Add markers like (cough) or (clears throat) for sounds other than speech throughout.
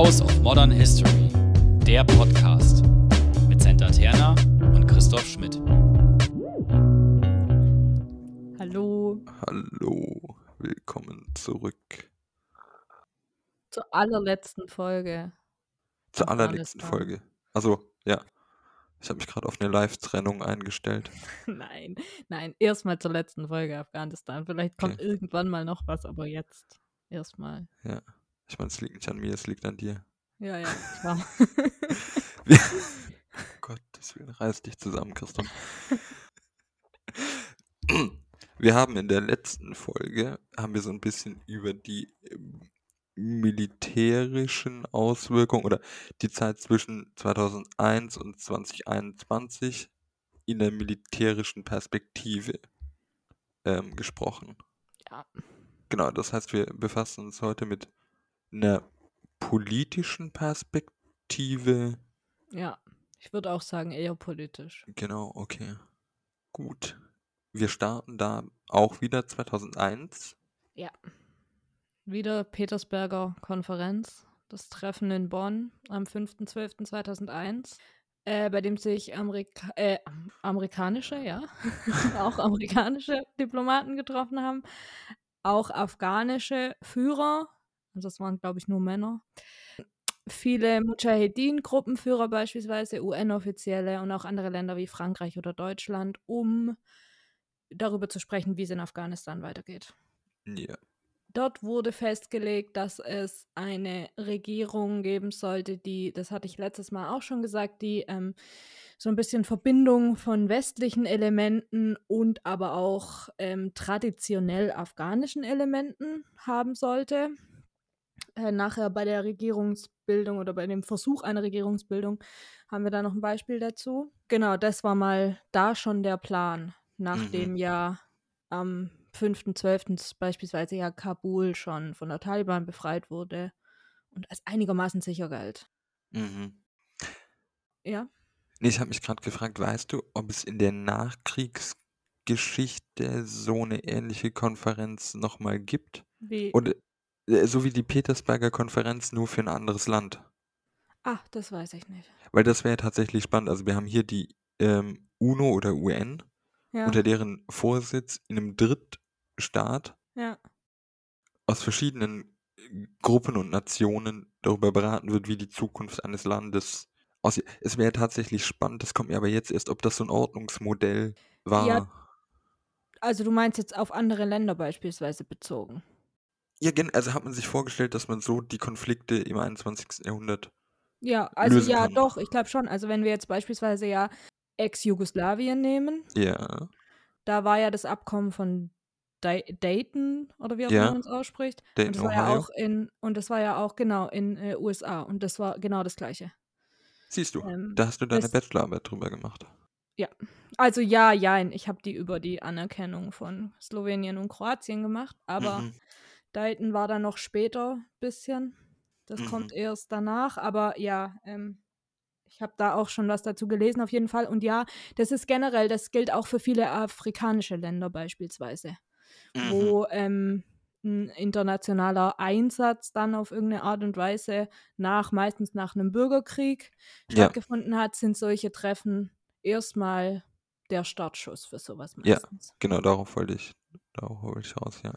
House of Modern History, der Podcast mit Senta Terna und Christoph Schmidt. Hallo Hallo, willkommen zurück zur allerletzten Folge. zur allerletzten. Folge. Also, ja. Ich habe mich gerade auf eine Live-Trennung eingestellt. (laughs) Nein, nein, erstmal zur letzten Folge Afghanistan. Vielleicht kommt Okay. irgendwann mal noch was, aber jetzt erstmal. Ja. Ich meine, es liegt nicht an mir, es liegt an dir. Ja, ja, klar. (laughs) Wir (laughs) Gottes Willen, reiß dich zusammen, Christoph. (clears throat) Wir haben in der letzten Folge, haben wir so ein bisschen über die ähm, militärischen Auswirkungen oder die Zeit zwischen 2001 und 2021 in der militärischen Perspektive ähm, gesprochen. Ja. Genau, das heißt, wir befassen uns heute mit einer politischen Perspektive. ja, ich würde auch sagen, eher politisch. Genau, okay. Gut. Wir starten da auch wieder 2001. Ja. Wieder Petersberger Konferenz, das Treffen in Bonn am 5.12.2001, äh, bei dem sich Amerika äh, am- amerikanische, ja, (laughs) auch amerikanische Diplomaten getroffen haben, auch afghanische Führer, also das waren, glaube ich, nur Männer, viele Mujahedin-Gruppenführer beispielsweise, UN-Offizielle und auch andere Länder wie Frankreich oder Deutschland, um darüber zu sprechen, wie es in Afghanistan weitergeht. Ja. Dort wurde festgelegt, dass es eine Regierung geben sollte, die, das hatte ich letztes Mal auch schon gesagt, die ähm, so ein bisschen Verbindung von westlichen Elementen und aber auch ähm, traditionell afghanischen Elementen haben sollte. Äh, nachher bei der Regierungsbildung oder bei dem Versuch einer Regierungsbildung haben wir da noch ein Beispiel dazu. Genau, das war mal da schon der Plan, nachdem Mhm. ja am 5.12. beispielsweise ja Kabul schon von der Taliban befreit wurde und als einigermaßen sicher galt. Mhm. Ja, ich habe mich gerade gefragt, weißt du, ob es in der Nachkriegsgeschichte so eine ähnliche Konferenz nochmal gibt? wie. Oder so wie die Petersberger Konferenz nur für ein anderes Land? ah, das weiß ich nicht. Weil das wäre tatsächlich spannend. Also wir haben hier die ähm, UNO oder UN, Ja, unter deren Vorsitz in einem Drittstaat ja, aus verschiedenen äh, Gruppen und Nationen darüber beraten wird, wie die Zukunft eines Landes aussieht. Es wäre tatsächlich spannend, das kommt mir aber jetzt erst, ob das so ein Ordnungsmodell war. Ja. also du meinst jetzt auf andere Länder beispielsweise bezogen. Ja, also hat man sich vorgestellt, dass man so die Konflikte im 21. Jahrhundert. Ja, also Lösen ja, kann. doch, ich glaube schon. Also wenn wir jetzt beispielsweise ja Ex-Jugoslawien nehmen, Ja, da war ja das Abkommen von Dayton oder wie auch Ja. immer man es ausspricht. und Dayton, das war ja Ohio. auch in und das war ja auch genau in äh, USA und das war genau das gleiche. Siehst du, Ähm, da hast du deine Bachelorarbeit drüber gemacht. Also ja, jein, ich habe die über die Anerkennung von Slowenien und Kroatien gemacht, aber Mhm. Dayton war dann noch später ein bisschen. Das Mhm. kommt erst danach, aber ja, ähm, ich habe da auch schon was dazu gelesen auf jeden Fall. Und ja, das ist generell, das gilt auch für viele afrikanische Länder beispielsweise, Mhm. wo ähm, ein internationaler Einsatz dann auf irgendeine Art und Weise nach, meistens nach einem Bürgerkrieg Ja. stattgefunden hat, sind solche Treffen erstmal der Startschuss für sowas Ja. meistens. Genau, darauf wollte ich, darauf wollte ich raus, ja.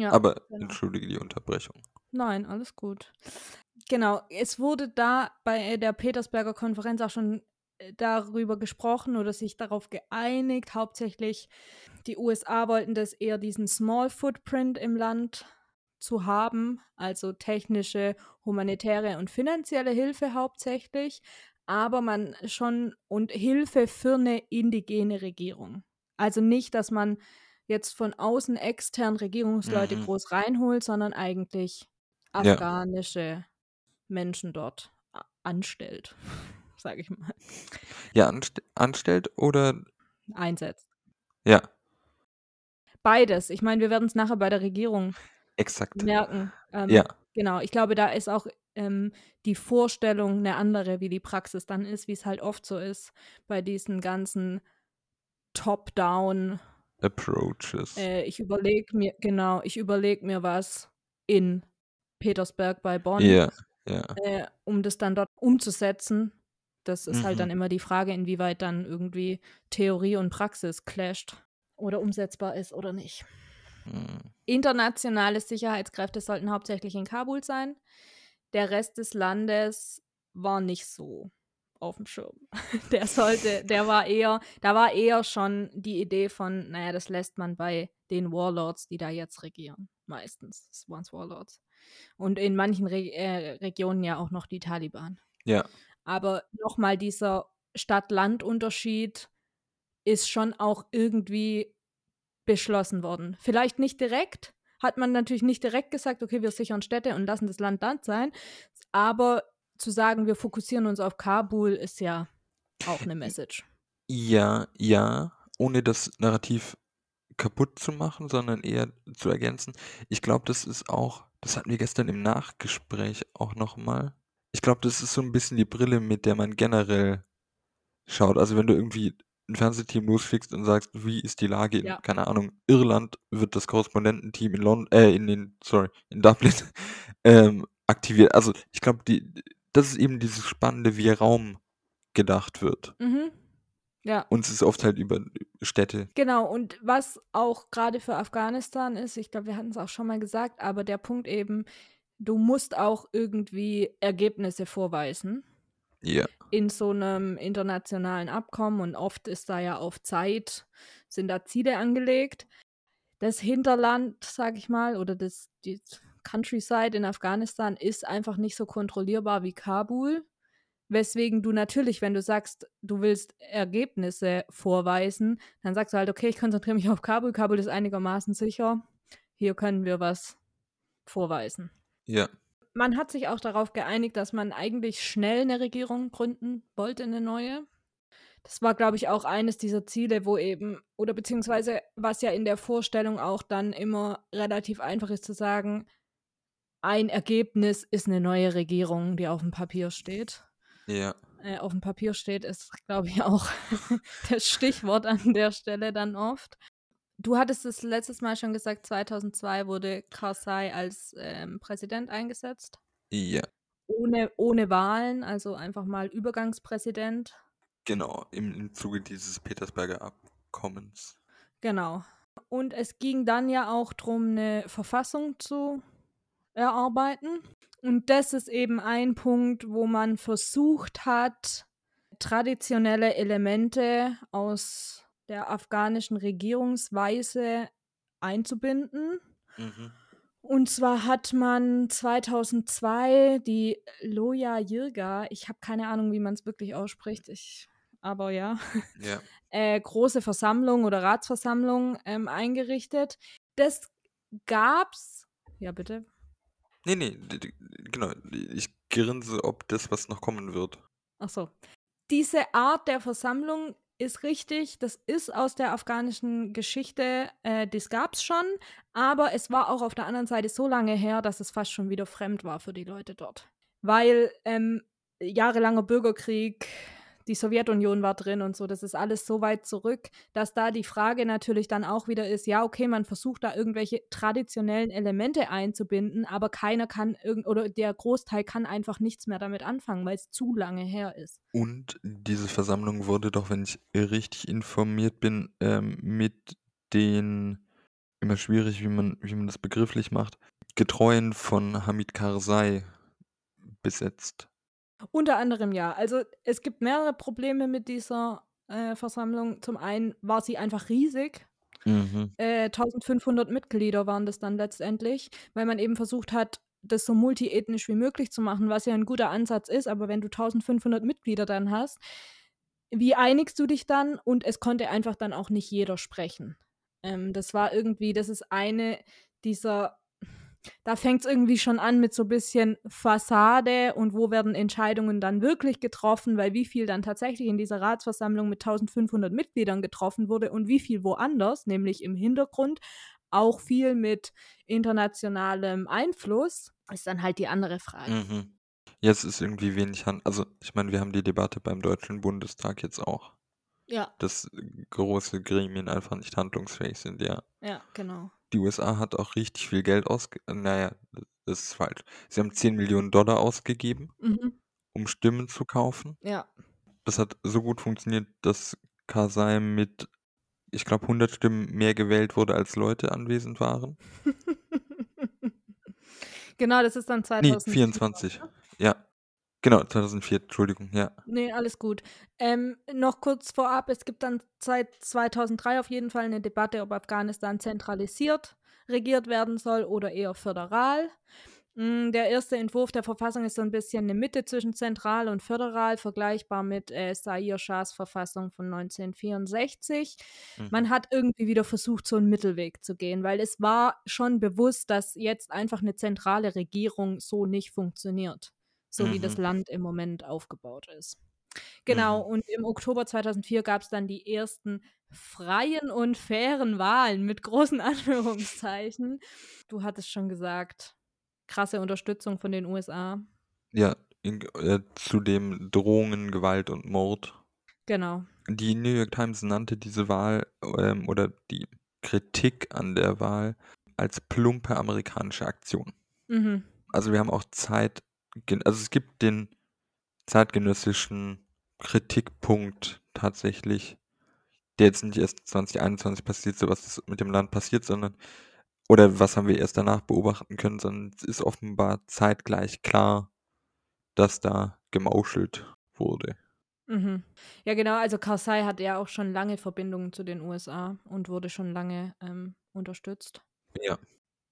Ja. Aber genau. entschuldige die Unterbrechung. Nein, alles gut. Genau, es wurde da bei der Petersberger Konferenz auch schon äh, darüber gesprochen oder sich darauf geeinigt. Hauptsächlich die USA wollten das eher diesen Small Footprint im Land zu haben, also technische, humanitäre und finanzielle Hilfe hauptsächlich, aber man schon und Hilfe für eine indigene Regierung. Also nicht, dass man jetzt von außen extern Regierungsleute Mhm. groß reinholt, sondern eigentlich Ja. afghanische Menschen dort anstellt, (laughs) sage ich mal, Ja, anst anstellt oder einsetzt. ja, Beides. Ich meine, wir werden es nachher bei der Regierung exakt. merken. Ähm, Ja, Genau, ich glaube, da ist auch ähm, die Vorstellung eine andere, wie die Praxis dann ist, wie es halt oft so ist bei diesen ganzen Top-Down. Approaches. Äh, ich überlege mir, genau, ich überlege mir was in Petersberg bei Bonn. Ja, Ja. äh, um das dann dort umzusetzen. Das ist halt dann Mhm. immer die Frage, inwieweit dann irgendwie Theorie und Praxis clasht oder umsetzbar ist oder nicht. Hm. Internationale Sicherheitskräfte sollten hauptsächlich in Kabul sein. Der Rest des Landes war nicht so auf dem Schirm. (laughs) Der sollte, der war eher, da war eher schon die Idee von, naja, das lässt man bei den Warlords, die da jetzt regieren. Meistens. Das waren Warlords. Und in manchen Re äh, Regionen ja auch noch die Taliban. Ja. Aber nochmal dieser Stadt-Land-Unterschied ist schon auch irgendwie beschlossen worden. Vielleicht nicht direkt, hat man natürlich nicht direkt gesagt, okay, wir sichern Städte und lassen das Land Land sein. Aber zu sagen, wir fokussieren uns auf Kabul, ist ja auch eine Message. Ja, ja, ohne das Narrativ kaputt zu machen, sondern eher zu ergänzen. Ich glaube, das ist auch, das hatten wir gestern im Nachgespräch auch nochmal. Ich glaube, das ist so ein bisschen die Brille, mit der man generell schaut. Also wenn du irgendwie ein Fernsehteam losschickst und sagst, wie ist die Lage in, Ja. keine Ahnung, Irland, wird das Korrespondententeam in London, äh, in den, sorry, in Dublin (laughs) ähm, aktiviert. Also ich glaube, die, das ist eben dieses Spannende, wie Raum gedacht wird. Mhm. Ja. Uns ist oft halt über Städte. Genau, und was auch gerade für Afghanistan ist, ich glaube, wir hatten es auch schon mal gesagt, aber der Punkt eben, du musst auch irgendwie Ergebnisse vorweisen Ja. in so einem internationalen Abkommen und oft ist da ja auf Zeit, sind da Ziele angelegt. Das Hinterland, sag ich mal, oder das die Countryside in Afghanistan ist einfach nicht so kontrollierbar wie Kabul. Weswegen du natürlich, wenn du sagst, du willst Ergebnisse vorweisen, dann sagst du halt, okay, ich konzentriere mich auf Kabul. Kabul ist einigermaßen sicher. Hier können wir was vorweisen. Ja. Man hat sich auch darauf geeinigt, dass man eigentlich schnell eine Regierung gründen wollte, eine neue. Das war, glaube ich, auch eines dieser Ziele, wo eben, oder beziehungsweise was ja in der Vorstellung auch dann immer relativ einfach ist zu sagen, ein Ergebnis ist eine neue Regierung, die auf dem Papier steht. Ja. Äh, auf dem Papier steht, ist, glaube ich, auch (laughs) das Stichwort an der Stelle dann oft. Du hattest es letztes Mal schon gesagt, 2002 wurde Karzai als ähm, Präsident eingesetzt. Ja. Ohne, ohne Wahlen, also einfach mal Übergangspräsident. Genau, im, im Zuge dieses Petersberger Abkommens. Genau. Und es ging dann ja auch darum, eine Verfassung zu erarbeiten. Und das ist eben ein Punkt, wo man versucht hat, traditionelle Elemente aus der afghanischen Regierungsweise einzubinden. Mhm. Und zwar hat man 2002 die Loya Jirga, ich habe keine Ahnung, wie man es wirklich ausspricht, ich, aber ja, Ja. (laughs) äh, große Versammlung oder Ratsversammlung ähm, eingerichtet. Das gab's. Ja, bitte. Nee, nee, genau. Ich grinse, ob das, was noch kommen wird. Ach so. Diese Art der Versammlung ist richtig, das ist aus der afghanischen Geschichte, äh, das gab's schon, aber es war auch auf der anderen Seite so lange her, dass es fast schon wieder fremd war für die Leute dort. Weil ähm, jahrelanger Bürgerkrieg, die Sowjetunion war drin und so, das ist alles so weit zurück, dass da die Frage natürlich dann auch wieder ist, ja, okay, man versucht da irgendwelche traditionellen Elemente einzubinden, aber keiner kann irgend oder der Großteil kann einfach nichts mehr damit anfangen, weil es zu lange her ist. Und diese Versammlung wurde doch, wenn ich richtig informiert bin, ähm, mit den, immer schwierig, wie man, wie man das begrifflich macht, Getreuen von Hamid Karzai besetzt. Unter anderem ja. Also es gibt mehrere Probleme mit dieser äh, Versammlung. Zum einen war sie einfach riesig. Mhm. Äh, 1500 Mitglieder waren das dann letztendlich, weil man eben versucht hat, das so multiethnisch wie möglich zu machen, was ja ein guter Ansatz ist. Aber wenn du 1500 Mitglieder dann hast, wie einigst du dich dann? Und es konnte einfach dann auch nicht jeder sprechen. Ähm, das war irgendwie, das ist eine dieser da fängt es irgendwie schon an mit so ein bisschen Fassade und wo werden Entscheidungen dann wirklich getroffen, weil wie viel dann tatsächlich in dieser Ratsversammlung mit 1500 Mitgliedern getroffen wurde und wie viel woanders, nämlich im Hintergrund, auch viel mit internationalem Einfluss, ist dann halt die andere Frage. Mhm. Es ist irgendwie wenig Hand. Also, ich meine, wir haben die Debatte beim Deutschen Bundestag jetzt auch, Ja, dass große Gremien einfach nicht handlungsfähig sind, ja. ja, genau. Die USA hat auch richtig viel Geld ausgegeben. Naja, das ist falsch. Sie haben 10 Millionen Dollar ausgegeben, Mhm. um Stimmen zu kaufen. Ja. Das hat so gut funktioniert, dass Karzai mit, ich glaube, 100 Stimmen mehr gewählt wurde, als Leute anwesend waren. (laughs) genau, das ist dann Nee, 2004. 24. ne? Ja. Genau, 2004, Entschuldigung, ja. Nee, alles gut. Ähm, noch kurz vorab, es gibt dann seit 2003 auf jeden Fall eine Debatte, ob Afghanistan zentralisiert regiert werden soll oder eher föderal. Mm, Der erste Entwurf der Verfassung ist so ein bisschen eine Mitte zwischen zentral und föderal, vergleichbar mit äh, Zaire Shahs Verfassung von 1964. Man Mhm. hat irgendwie wieder versucht, so einen Mittelweg zu gehen, weil es war schon bewusst, dass jetzt einfach eine zentrale Regierung so nicht funktioniert, so wie das Mhm. Land im Moment aufgebaut ist. Genau, Mhm. und im Oktober 2004 gab es dann die ersten freien und fairen Wahlen mit großen (laughs) Anführungszeichen. Du hattest schon gesagt, krasse Unterstützung von den USA. Ja, in, äh, zudem Drohungen, Gewalt und Mord. Genau. Die New York Times nannte diese Wahl ähm, oder die Kritik an der Wahl als plumpe amerikanische Aktion. Mhm. Also wir haben auch Zeit, also es gibt den zeitgenössischen Kritikpunkt tatsächlich, der jetzt nicht erst 2021 passiert, so was ist mit dem Land passiert, sondern oder was haben wir erst danach beobachten können, sondern es ist offenbar zeitgleich klar, dass da gemauschelt wurde. Mhm. Ja, genau. Also Karzai hat ja auch schon lange Verbindungen zu den USA und wurde schon lange ähm, unterstützt. Ja.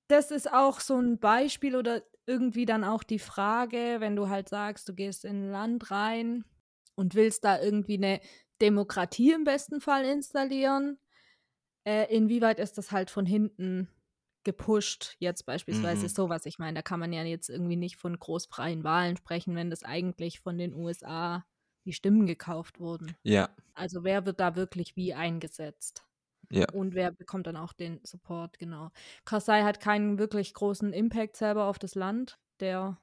Das ist auch so ein Beispiel oder irgendwie dann auch die Frage, wenn du halt sagst, du gehst in ein Land rein und willst da irgendwie eine Demokratie im besten Fall installieren, äh, inwieweit ist das halt von hinten gepusht, jetzt beispielsweise Mhm. sowas. Ich meine, da kann man ja jetzt irgendwie nicht von großfreien Wahlen sprechen, wenn das eigentlich von den USA die Stimmen gekauft wurden. Ja, Also wer wird da wirklich wie eingesetzt? Ja. Und wer bekommt dann auch den Support, genau. Karzai hat keinen wirklich großen Impact selber auf das Land. Der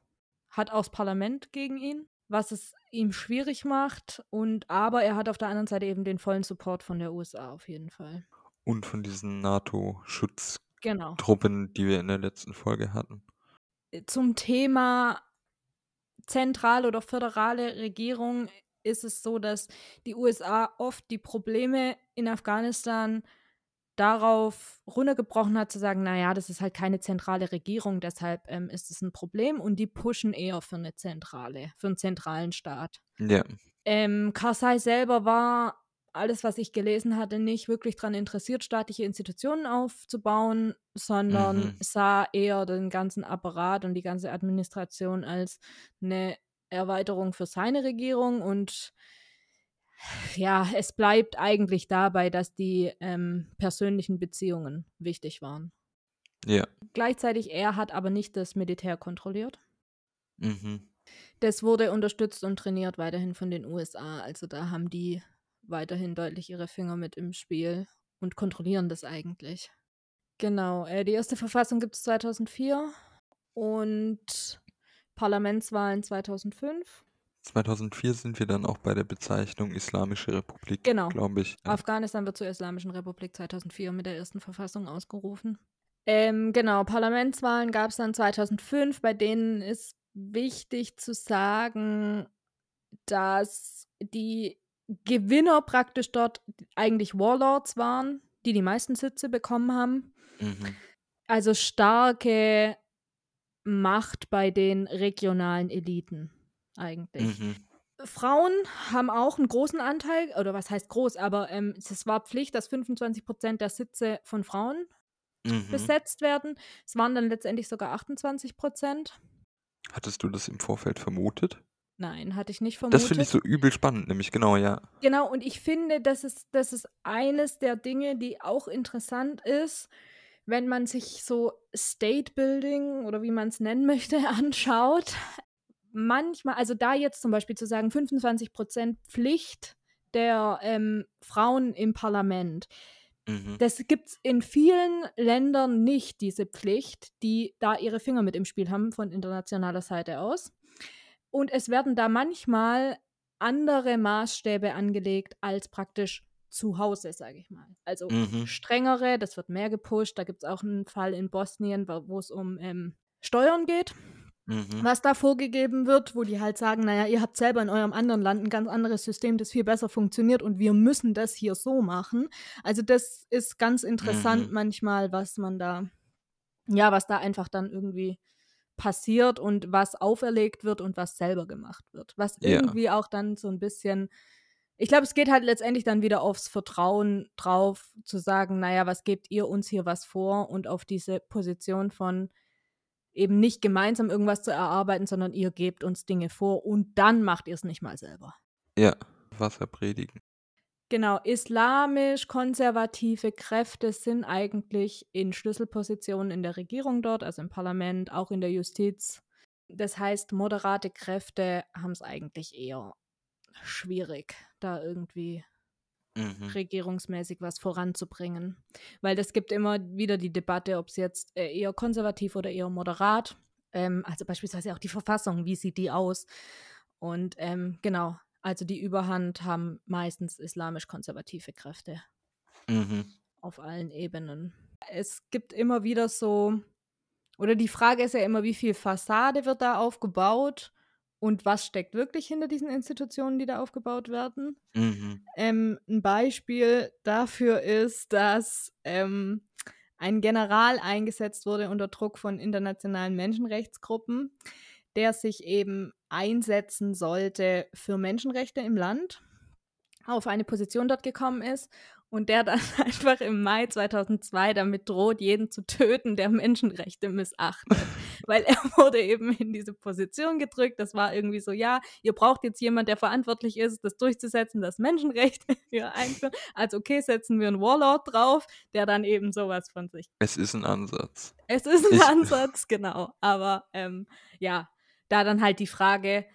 hat auch das Parlament gegen ihn, was es ihm schwierig macht. Und aber er hat auf der anderen Seite eben den vollen Support von der USA auf jeden Fall. Und von diesen NATO-Schutztruppen, Genau. die wir in der letzten Folge hatten. Zum Thema zentrale oder föderale Regierung ist es so, dass die USA oft die Probleme in Afghanistan darauf runtergebrochen hat, zu sagen, naja, das ist halt keine zentrale Regierung, deshalb ähm, ist es ein Problem und die pushen eher für eine zentrale, für einen zentralen Staat. Ja, Ähm, Karzai selber war, alles, was ich gelesen hatte, nicht wirklich daran interessiert, staatliche Institutionen aufzubauen, sondern Mhm. sah eher den ganzen Apparat und die ganze Administration als eine Erweiterung für seine Regierung und ja, es bleibt eigentlich dabei, dass die ähm, persönlichen Beziehungen wichtig waren. ja. Gleichzeitig, er hat aber nicht das Militär kontrolliert. Mhm. Das wurde unterstützt und trainiert weiterhin von den USA. Also da haben die weiterhin deutlich ihre Finger mit im Spiel und kontrollieren das eigentlich. Genau, äh, die erste Verfassung gibt es 2004 und Parlamentswahlen 2005. 2004 sind wir dann auch bei der Bezeichnung Islamische Republik, Genau. glaube ich. Ja. Afghanistan wird zur Islamischen Republik 2004 mit der ersten Verfassung ausgerufen. Ähm, genau, Parlamentswahlen gab es dann 2005, bei denen ist wichtig zu sagen, dass die Gewinner praktisch dort eigentlich Warlords waren, die die meisten Sitze bekommen haben. Mhm. Also starke Macht bei den regionalen Eliten eigentlich. Mhm. Frauen haben auch einen großen Anteil, oder was heißt groß, aber ähm, es war Pflicht, dass 25 Prozent der Sitze von Frauen Mhm. besetzt werden. Es waren dann letztendlich sogar 28 Prozent. Hattest du das im Vorfeld vermutet? Nein, hatte ich nicht vermutet. Das finde ich so übel spannend, nämlich genau, ja. Genau, und ich finde, das ist, das ist eines der Dinge, die auch interessant ist, wenn man sich so State Building oder wie man es nennen möchte, (laughs) anschaut. Manchmal, also da jetzt zum Beispiel zu sagen, 25% Pflicht der ähm, Frauen im Parlament. Mhm. Das gibt es in vielen Ländern nicht, diese Pflicht, die da ihre Finger mit im Spiel haben von internationaler Seite aus. Und es werden da manchmal andere Maßstäbe angelegt als praktisch zu Hause, sage ich mal. Also Mhm. strengere, das wird mehr gepusht. Da gibt es auch einen Fall in Bosnien, wo es um ähm, Steuern geht, Mhm. was da vorgegeben wird, wo die halt sagen, naja, ihr habt selber in eurem anderen Land ein ganz anderes System, das viel besser funktioniert und wir müssen das hier so machen. Also das ist ganz interessant Mhm. manchmal, was man da, ja, was da einfach dann irgendwie passiert und was auferlegt wird und was selber gemacht wird. Was Ja. irgendwie auch dann so ein bisschen ich glaube, es geht halt letztendlich dann wieder aufs Vertrauen drauf, zu sagen, naja, was gebt ihr uns hier was vor und auf diese Position von eben nicht gemeinsam irgendwas zu erarbeiten, sondern ihr gebt uns Dinge vor und dann macht ihr es nicht mal selber. Ja, Wasser predigen. Genau, islamisch-konservative Kräfte sind eigentlich in Schlüsselpositionen in der Regierung dort, also im Parlament, auch in der Justiz. Das heißt, moderate Kräfte haben es eigentlich eher schwierig, da irgendwie Mhm. regierungsmäßig was voranzubringen. Weil es gibt immer wieder die Debatte, ob es jetzt äh, eher konservativ oder eher moderat. Ähm, also beispielsweise auch die Verfassung, wie sieht die aus? Und ähm, genau, also die Überhand haben meistens islamisch-konservative Kräfte Mhm. auf allen Ebenen. Es gibt immer wieder so, oder die Frage ist ja immer, wie viel Fassade wird da aufgebaut und was steckt wirklich hinter diesen Institutionen, die da aufgebaut werden. Mhm. Ähm, ein Beispiel dafür ist, dass ähm, ein General eingesetzt wurde unter Druck von internationalen Menschenrechtsgruppen, der sich eben einsetzen sollte für Menschenrechte im Land, auf eine Position dort gekommen ist und der dann (laughs) einfach im Mai 2002 damit droht, jeden zu töten, der Menschenrechte missachtet. Weil er (laughs) wurde eben in diese Position gedrückt. Das war irgendwie so, ja, ihr braucht jetzt jemand, der verantwortlich ist, das durchzusetzen, das Menschenrechte (laughs) hier einführen. Also okay, setzen wir einen Warlord drauf, der dann eben sowas von sich. Es ist ein Ansatz. Es ist ein Ich- (laughs) Ansatz, genau. Aber ähm, ja, da dann halt die Frage,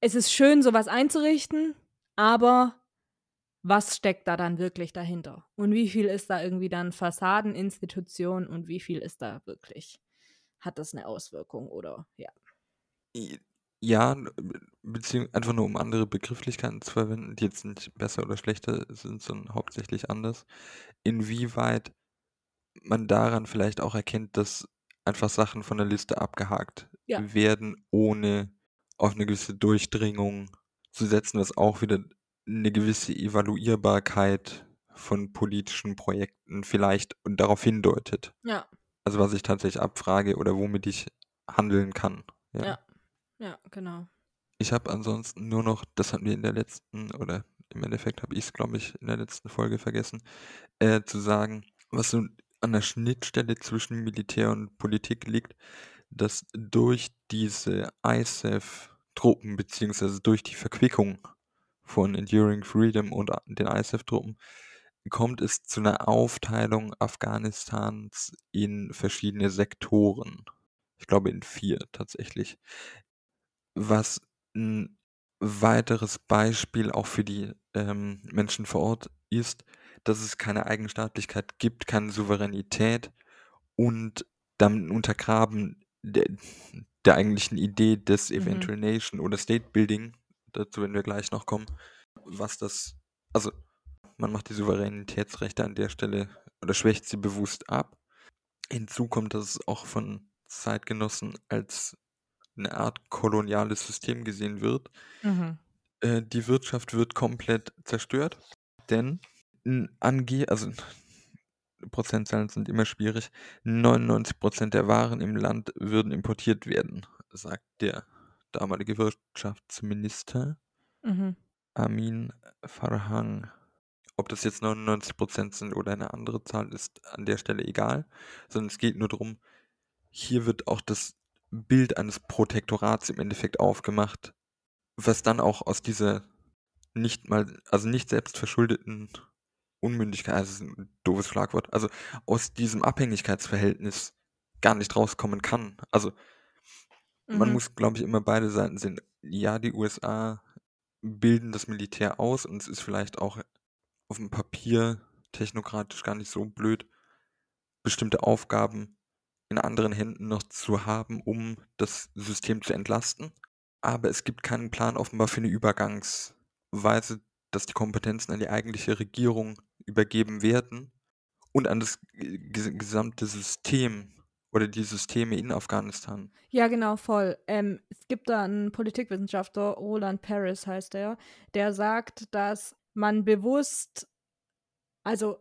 es ist schön, sowas einzurichten, aber was steckt da dann wirklich dahinter? Und wie viel ist da irgendwie dann Fassadeninstitution und wie viel ist da wirklich, hat das eine Auswirkung oder ja. Ja, beziehungsweise einfach nur um andere Begrifflichkeiten zu verwenden, die jetzt nicht besser oder schlechter sind, sondern hauptsächlich anders. Inwieweit man daran vielleicht auch erkennt, dass einfach Sachen von der Liste abgehakt Ja. werden, ohne auf eine gewisse Durchdringung zu setzen, was auch wieder eine gewisse Evaluierbarkeit von politischen Projekten vielleicht und darauf hindeutet. Ja, Also was ich tatsächlich abfrage oder womit ich handeln kann. Ja. ja, ja, genau. Ich habe ansonsten nur noch, das hatten wir in der letzten, oder im Endeffekt habe ich es, glaube ich, in der letzten Folge vergessen, äh, zu sagen, was so an der Schnittstelle zwischen Militär und Politik liegt, dass durch diese ISAF-Truppen, beziehungsweise durch die Verquickung von Enduring Freedom und den ISAF-Truppen, kommt es zu einer Aufteilung Afghanistans in verschiedene Sektoren. Ich glaube in vier tatsächlich. Was ein weiteres Beispiel auch für die ähm, Menschen vor Ort ist, dass es keine Eigenstaatlichkeit gibt, keine Souveränität und damit ein Untergraben der, der eigentlichen Idee des Mhm. Eventual Nation oder State Building, dazu werden wir gleich noch kommen, was das, also man macht die Souveränitätsrechte an der Stelle oder schwächt sie bewusst ab. Hinzu kommt, dass es auch von Zeitgenossen als eine Art koloniales System gesehen wird. Mhm. Äh, die Wirtschaft wird komplett zerstört, denn ange also Prozentzahlen sind immer schwierig. 99% der Waren im Land würden importiert werden, sagt der damalige Wirtschaftsminister Mhm. Amin Farhang. Ob das jetzt 99% sind oder eine andere Zahl, ist an der Stelle egal, sondern es geht nur darum, hier wird auch das Bild eines Protektorats im Endeffekt aufgemacht, was dann auch aus dieser nicht mal, also nicht selbst verschuldeten Unmündigkeit, also das ist ein doofes Schlagwort, also aus diesem Abhängigkeitsverhältnis gar nicht rauskommen kann. Also man Mhm. muss, glaube ich, immer beide Seiten sehen. Ja, die USA bilden das Militär aus und es ist vielleicht auch auf dem Papier technokratisch gar nicht so blöd, bestimmte Aufgaben in anderen Händen noch zu haben, um das System zu entlasten. Aber es gibt keinen Plan offenbar für eine Übergangsweise dass die Kompetenzen an die eigentliche Regierung übergeben werden und an das ges gesamte System oder die Systeme in Afghanistan. Ja, genau, voll. Ähm, es gibt da einen Politikwissenschaftler, Roland Paris heißt er, der sagt, dass man bewusst, also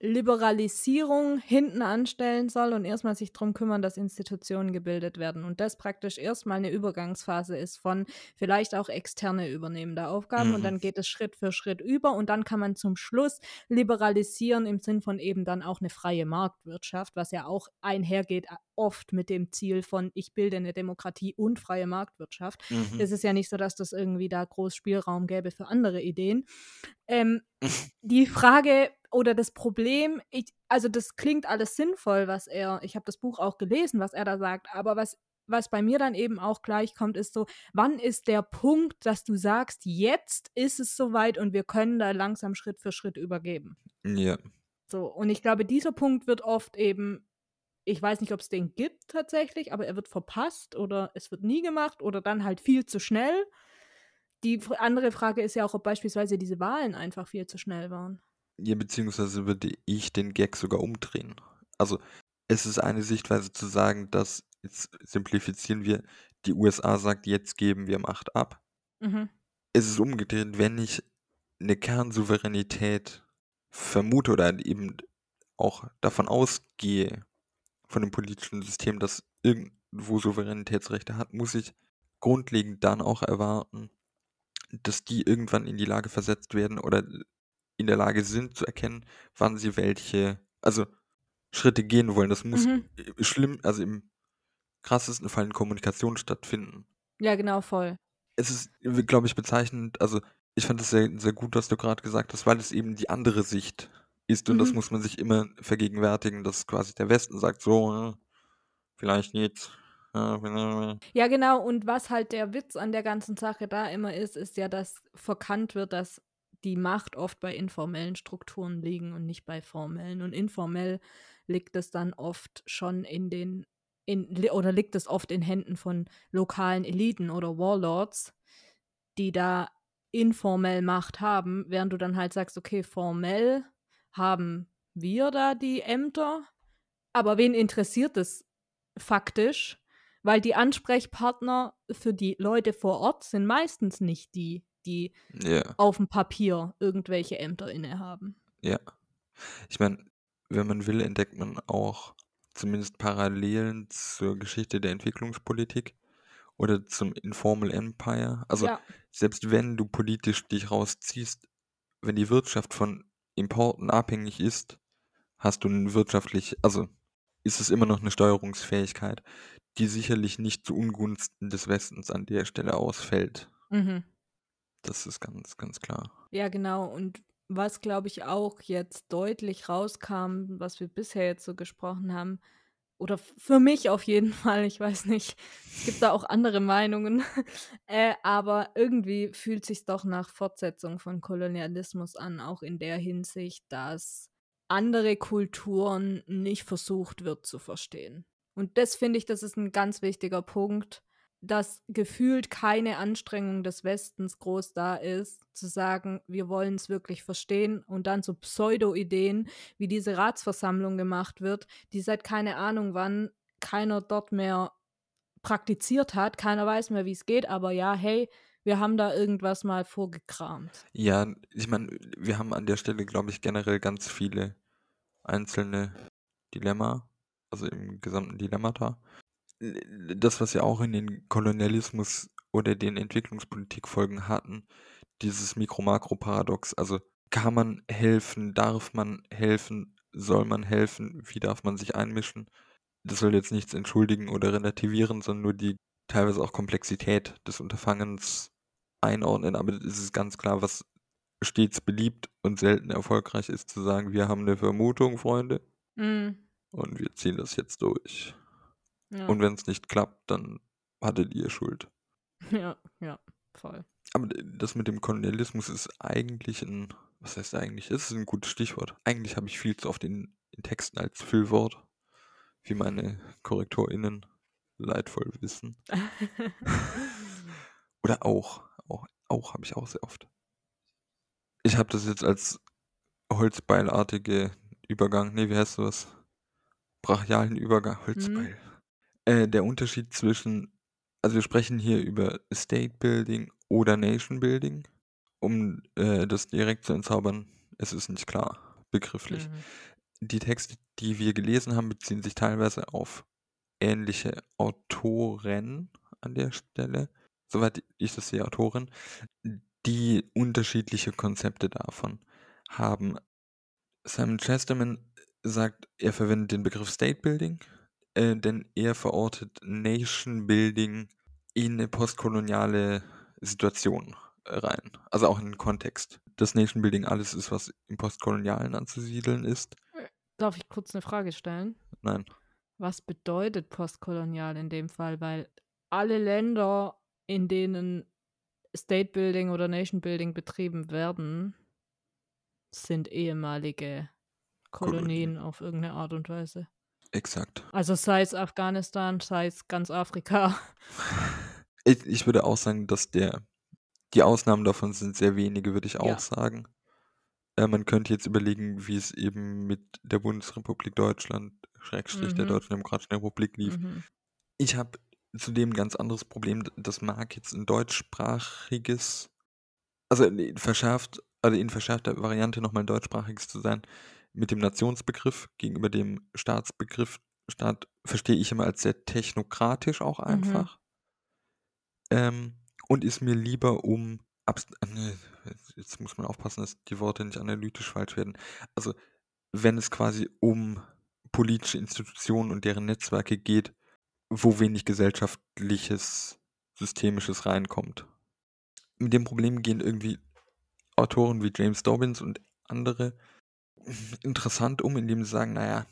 Liberalisierung hinten anstellen soll und erstmal sich darum kümmern, dass Institutionen gebildet werden. Und das praktisch erstmal eine Übergangsphase ist von vielleicht auch externe übernehmen der Aufgaben mhm. und dann geht es Schritt für Schritt über und dann kann man zum Schluss liberalisieren im Sinn von eben dann auch eine freie Marktwirtschaft, was ja auch einhergeht oft mit dem Ziel von ich bilde eine Demokratie und freie Marktwirtschaft. Mhm. Es ist ja nicht so, dass das irgendwie da groß Spielraum gäbe für andere Ideen. Ähm, (laughs) die Frage oder das Problem, ich, also das klingt alles sinnvoll, was er, ich habe das Buch auch gelesen, was er da sagt, aber was, was bei mir dann eben auch gleich kommt, ist so, wann ist der Punkt, dass du sagst, jetzt ist es soweit und wir können da langsam Schritt für Schritt übergeben. Ja. So, und ich glaube, dieser Punkt wird oft eben, ich weiß nicht, ob es den gibt tatsächlich, aber er wird verpasst oder es wird nie gemacht oder dann halt viel zu schnell. Die andere Frage ist ja auch, ob beispielsweise diese Wahlen einfach viel zu schnell waren. Ja, beziehungsweise würde ich den Gag sogar umdrehen. Also, es ist eine Sichtweise zu sagen, dass, jetzt simplifizieren wir, die USA sagt, jetzt geben wir Macht ab. Mhm. Es ist umgedreht, wenn ich eine Kernsouveränität vermute oder eben auch davon ausgehe, von dem politischen System, das irgendwo Souveränitätsrechte hat, muss ich grundlegend dann auch erwarten, dass die irgendwann in die Lage versetzt werden oder in der Lage sind zu erkennen, wann sie welche, also Schritte gehen wollen. Das muss mhm. schlimm, also im krassesten Fall in Kommunikation stattfinden. Ja, genau, voll. Es ist, glaube ich, bezeichnend, also ich fand es sehr, sehr gut, was du gerade gesagt hast, weil es eben die andere Sicht ist und mhm. das muss man sich immer vergegenwärtigen, dass quasi der Westen sagt, so, ne, vielleicht jetzt. Ja, genau. Und was halt der Witz an der ganzen Sache da immer ist, ist ja, dass verkannt wird, dass die Macht oft bei informellen Strukturen liegen und nicht bei formellen. Und informell liegt es dann oft schon in den, in, oder liegt es oft in Händen von lokalen Eliten oder Warlords, die da informell Macht haben, während du dann halt sagst, okay, formell haben wir da die Ämter, aber wen interessiert es faktisch? Weil die Ansprechpartner für die Leute vor Ort sind meistens nicht die, die ja. auf dem Papier irgendwelche Ämter innehaben. Ja. Ich meine, wenn man will, entdeckt man auch zumindest Parallelen zur Geschichte der Entwicklungspolitik oder zum Informal Empire. Also ja. selbst wenn du politisch dich rausziehst, wenn die Wirtschaft von Importen abhängig ist, hast du wirtschaftlich, also ist es immer noch eine Steuerungsfähigkeit, die sicherlich nicht zu Ungunsten des Westens an der Stelle ausfällt. Mhm. Das ist ganz, ganz klar. Ja, genau. Und was, glaube ich, auch jetzt deutlich rauskam, was wir bisher jetzt so gesprochen haben, oder für mich auf jeden Fall, ich weiß nicht, es gibt da auch andere Meinungen, (laughs) äh, aber irgendwie fühlt sich doch nach Fortsetzung von Kolonialismus an, auch in der Hinsicht, dass andere Kulturen nicht versucht wird zu verstehen. Und das finde ich, das ist ein ganz wichtiger Punkt, dass gefühlt keine Anstrengung des Westens groß da ist, zu sagen, wir wollen es wirklich verstehen und dann so Pseudo-Ideen, wie diese Ratsversammlung gemacht wird, die seit keine Ahnung wann keiner dort mehr praktiziert hat, keiner weiß mehr, wie es geht, aber ja, hey, wir haben da irgendwas mal vorgekramt. Ja, ich meine, wir haben an der Stelle, glaube ich, generell ganz viele einzelne Dilemma, also im gesamten Dilemmata das, was wir auch in den Kolonialismus oder den Entwicklungspolitikfolgen hatten, dieses Mikro-Makro-Paradox. Also kann man helfen, darf man helfen, soll man helfen, wie darf man sich einmischen? Das soll jetzt nichts entschuldigen oder relativieren, sondern nur die teilweise auch Komplexität des Unterfangens einordnen. Aber es ist ganz klar, was stets beliebt und selten erfolgreich ist, zu sagen, wir haben eine Vermutung, Freunde, mm. und wir ziehen das jetzt durch. Ja. Und wenn es nicht klappt, dann hattet ihr Schuld. (laughs) Ja, ja, voll. Aber das mit dem Kolonialismus ist eigentlich ein, was heißt eigentlich, ist ein gutes Stichwort. Eigentlich habe ich viel zu oft in, in Texten als Füllwort, wie meine KorrektorInnen leidvoll wissen. (laughs) Oder auch, auch, auch habe ich auch sehr oft. Ich habe das jetzt als holzbeilartige Übergang, nee, wie heißt sowas? Brachialen Übergang, Mhm. Äh, der Unterschied zwischen, also wir sprechen hier über State Building oder Nation Building, um äh, das direkt zu entzaubern. Es ist nicht klar, begrifflich. Mhm. Die Texte, die wir gelesen haben, beziehen sich teilweise auf ähnliche Autoren an der Stelle, soweit ich das sehe, Autoren, die unterschiedliche Konzepte davon haben. Simon Chesterman sagt, er verwendet den Begriff State Building, äh, denn er verortet Nation Building in eine postkoloniale Situation äh, rein, also auch in den Kontext. Das Nation Building alles ist, was im Postkolonialen anzusiedeln ist. Darf ich kurz eine Frage stellen? Nein. Was bedeutet postkolonial in dem Fall? Weil alle Länder, in denen State Building oder Nation Building betrieben werden, sind ehemalige Kolonien Kolonien. auf irgendeine Art und Weise. Exakt. Also sei es Afghanistan, sei es ganz Afrika. (laughs) Ich, ich würde auch sagen, dass der, die Ausnahmen davon sind sehr wenige, würde ich auch Ja. sagen. Äh, man könnte jetzt überlegen, wie es eben mit der Bundesrepublik Deutschland, Schrägstrich der Mhm. Deutschen Demokratischen Republik lief. Mhm. Ich habe zudem ein ganz anderes Problem. Das mag jetzt ein deutschsprachiges, also verschärft, also in verschärfter Variante nochmal ein deutschsprachiges zu sein, mit dem Nationsbegriff gegenüber dem Staatsbegriff. Staat verstehe ich immer als sehr technokratisch auch Mhm. einfach. Ähm, und ist mir lieber um. abst- äh, nee, jetzt- Jetzt muss man aufpassen, dass die Worte nicht analytisch falsch werden. Also, wenn es quasi um politische Institutionen und deren Netzwerke geht, wo wenig gesellschaftliches, systemisches reinkommt. Mit dem Problem gehen irgendwie Autoren wie James Dobbins und andere interessant um, indem sie sagen, naja,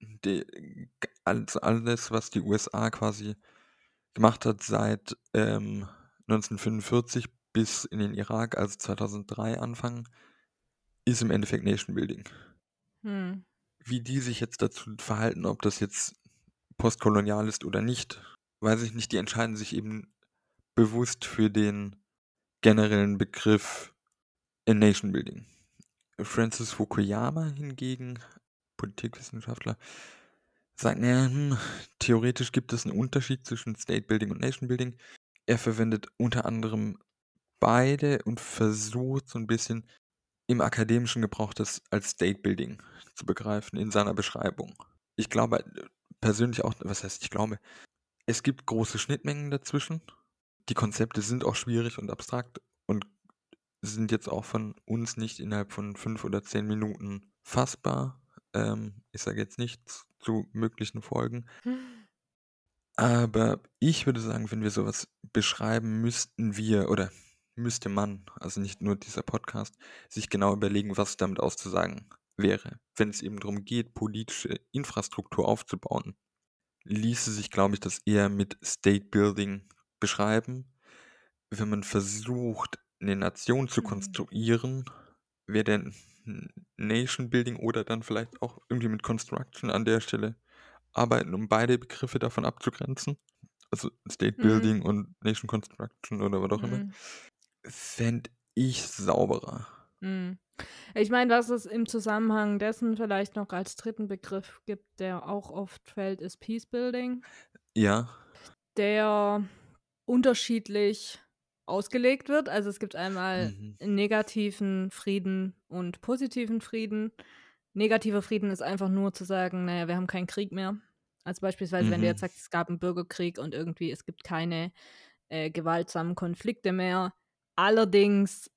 die, alles, alles, was die USA quasi gemacht hat seit ähm, 1945 bis in den Irak, also 2003 anfangen, ist im Endeffekt Nation Building. Hm. Wie die sich jetzt dazu verhalten, ob das jetzt postkolonial ist oder nicht, weiß ich nicht. Die entscheiden sich eben bewusst für den generellen Begriff in Nation Building. Francis Fukuyama hingegen, Politikwissenschaftler, sagt, naja, hm, theoretisch gibt es einen Unterschied zwischen State Building und Nation Building. Er verwendet unter anderem beide und versucht so ein bisschen im akademischen Gebrauch das als State Building zu begreifen in seiner Beschreibung. Ich glaube persönlich auch, was heißt ich glaube, es gibt große Schnittmengen dazwischen. Die Konzepte sind auch schwierig und abstrakt sind jetzt auch von uns nicht innerhalb von fünf oder zehn Minuten fassbar. Ähm, ich sage jetzt nichts zu möglichen Folgen. Aber ich würde sagen, wenn wir sowas beschreiben, müssten wir oder müsste man, also nicht nur dieser Podcast, sich genau überlegen, was damit auszusagen wäre. Wenn es eben darum geht, politische Infrastruktur aufzubauen, ließe sich, glaube ich, das eher mit State Building beschreiben. Wenn man versucht, eine Nation zu Mhm. konstruieren, wäre der Nation Building oder dann vielleicht auch irgendwie mit Construction an der Stelle arbeiten, um beide Begriffe davon abzugrenzen. Also State Mhm. Building und Nation Construction oder was auch immer. Mhm. Fände ich sauberer. Mhm. Ich meine, was es im Zusammenhang dessen vielleicht noch als dritten Begriff gibt, der auch oft fällt, ist Peace Building, Ja, der unterschiedlich ausgelegt wird. Also es gibt einmal mhm. negativen Frieden und positiven Frieden. Negativer Frieden ist einfach nur zu sagen, naja, wir haben keinen Krieg mehr. Also beispielsweise, wenn du jetzt Mhm. sagst, es gab einen Bürgerkrieg und irgendwie es gibt keine äh, gewaltsamen Konflikte mehr. Allerdings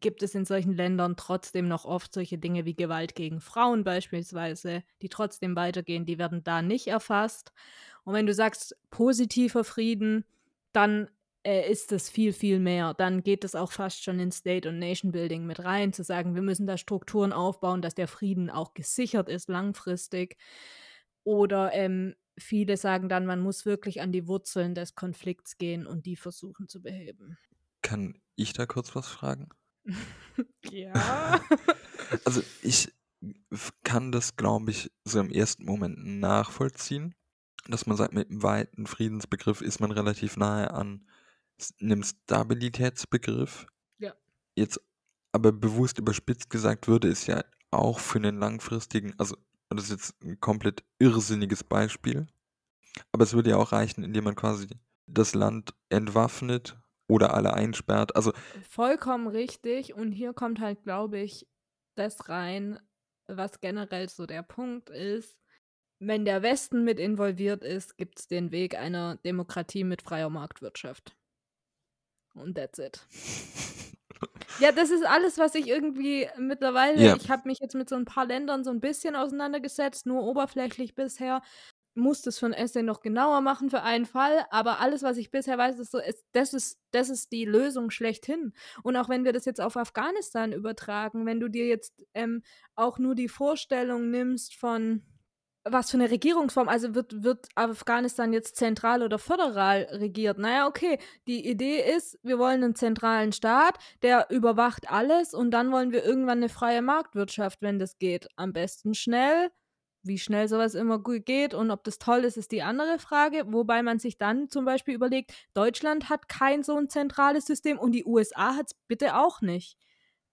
gibt es in solchen Ländern trotzdem noch oft solche Dinge wie Gewalt gegen Frauen beispielsweise, die trotzdem weitergehen, die werden da nicht erfasst. Und wenn du sagst positiver Frieden, dann äh, ist es viel, viel mehr. Dann geht es auch fast schon in State- und Nation-Building mit rein, zu sagen, wir müssen da Strukturen aufbauen, dass der Frieden auch gesichert ist langfristig. Oder ähm, viele sagen dann, man muss wirklich an die Wurzeln des Konflikts gehen und die versuchen zu beheben. Kann ich da kurz was fragen? (laughs) Ja. (laughs) Also ich kann das, glaube ich, so im ersten Moment nachvollziehen, dass man sagt, mit einem weiten Friedensbegriff ist man relativ nahe an s- einem Stabilitätsbegriff. Ja. Jetzt aber bewusst überspitzt gesagt würde es ja auch für einen langfristigen, also das ist jetzt ein komplett irrsinniges Beispiel, aber es würde ja auch reichen, indem man quasi das Land entwaffnet oder alle einsperrt. Also Vollkommen richtig. Und hier kommt halt, glaube ich, das rein, was generell so der Punkt ist. Wenn der Westen mit involviert ist, gibt es den Weg einer Demokratie mit freier Marktwirtschaft. Und that's it. (laughs) Ja, das ist alles, was ich irgendwie mittlerweile, ja, ich habe mich jetzt mit so ein paar Ländern so ein bisschen auseinandergesetzt, nur oberflächlich bisher. Muss das für ein Essay noch genauer machen für einen Fall, aber alles, was ich bisher weiß, ist so, ist, das, ist, das ist die Lösung schlechthin. Und auch wenn wir das jetzt auf Afghanistan übertragen, wenn du dir jetzt ähm, auch nur die Vorstellung nimmst von, was für eine Regierungsform, also wird, wird Afghanistan jetzt zentral oder föderal regiert? Naja, okay, die Idee ist, wir wollen einen zentralen Staat, der überwacht alles und dann wollen wir irgendwann eine freie Marktwirtschaft, wenn das geht. Am besten schnell. Wie schnell sowas immer gut geht und ob das toll ist, ist die andere Frage. Wobei man sich dann zum Beispiel überlegt, Deutschland hat kein so ein zentrales System und die USA hat es bitte auch nicht.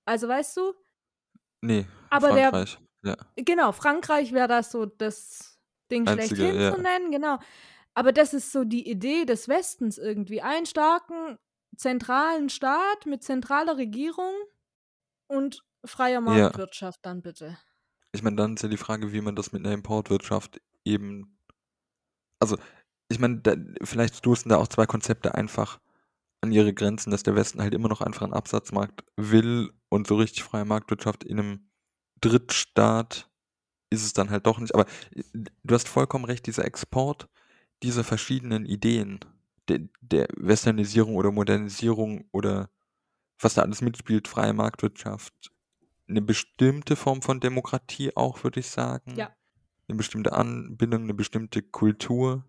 Also weißt du? Nee, Aber der Frankreich. Ja. Genau, Frankreich wäre das so das Ding Einzige, schlechthin ja. zu nennen, genau. Aber das ist so die Idee des Westens irgendwie. Einen starken, zentralen Staat mit zentraler Regierung und freier Ja. Marktwirtschaft dann bitte. Ich meine, dann ist ja die Frage, wie man das mit einer Importwirtschaft eben. Also, ich meine, vielleicht stoßen da auch zwei Konzepte einfach an ihre Grenzen, dass der Westen halt immer noch einfach einen Absatzmarkt will und so richtig freie Marktwirtschaft in einem Drittstaat ist es dann halt doch nicht. Aber äh, du hast vollkommen recht, dieser Export dieser verschiedenen Ideen, der, der Westernisierung oder Modernisierung oder was da alles mitspielt, freie Marktwirtschaft, eine bestimmte Form von Demokratie auch, würde ich sagen. Ja. Eine bestimmte Anbindung, eine bestimmte Kultur,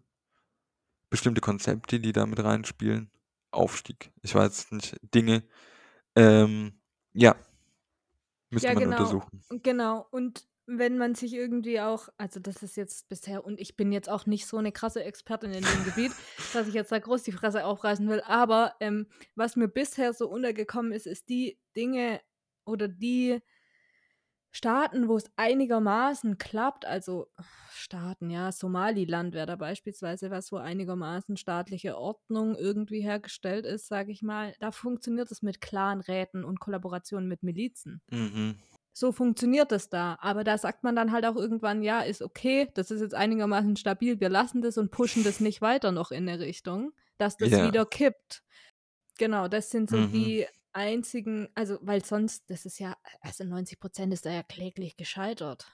bestimmte Konzepte, die da mit reinspielen. Aufstieg. Ich weiß nicht, Dinge. Ähm, ja. Müsste Ja, man genau. untersuchen. Genau. Und wenn man sich irgendwie auch, also das ist jetzt bisher, und ich bin jetzt auch nicht so eine krasse Expertin in dem Gebiet, (laughs) dass ich jetzt da groß die Fresse aufreißen will, aber ähm, was mir bisher so untergekommen ist, ist die Dinge oder die Staaten, wo es einigermaßen klappt, also Staaten, ja, Somaliland wäre da beispielsweise was, wo einigermaßen staatliche Ordnung irgendwie hergestellt ist, sage ich mal, da funktioniert es mit Clanräten und Kollaborationen mit Milizen. Mhm. So funktioniert es da. Aber da sagt man dann halt auch irgendwann, ja, ist okay, das ist jetzt einigermaßen stabil, wir lassen das und pushen das nicht weiter noch in eine Richtung, dass das Ja. wieder kippt. Genau, das sind so Mhm. die einzigen, also, weil sonst, das ist ja, also 90 Prozent ist da ja kläglich gescheitert.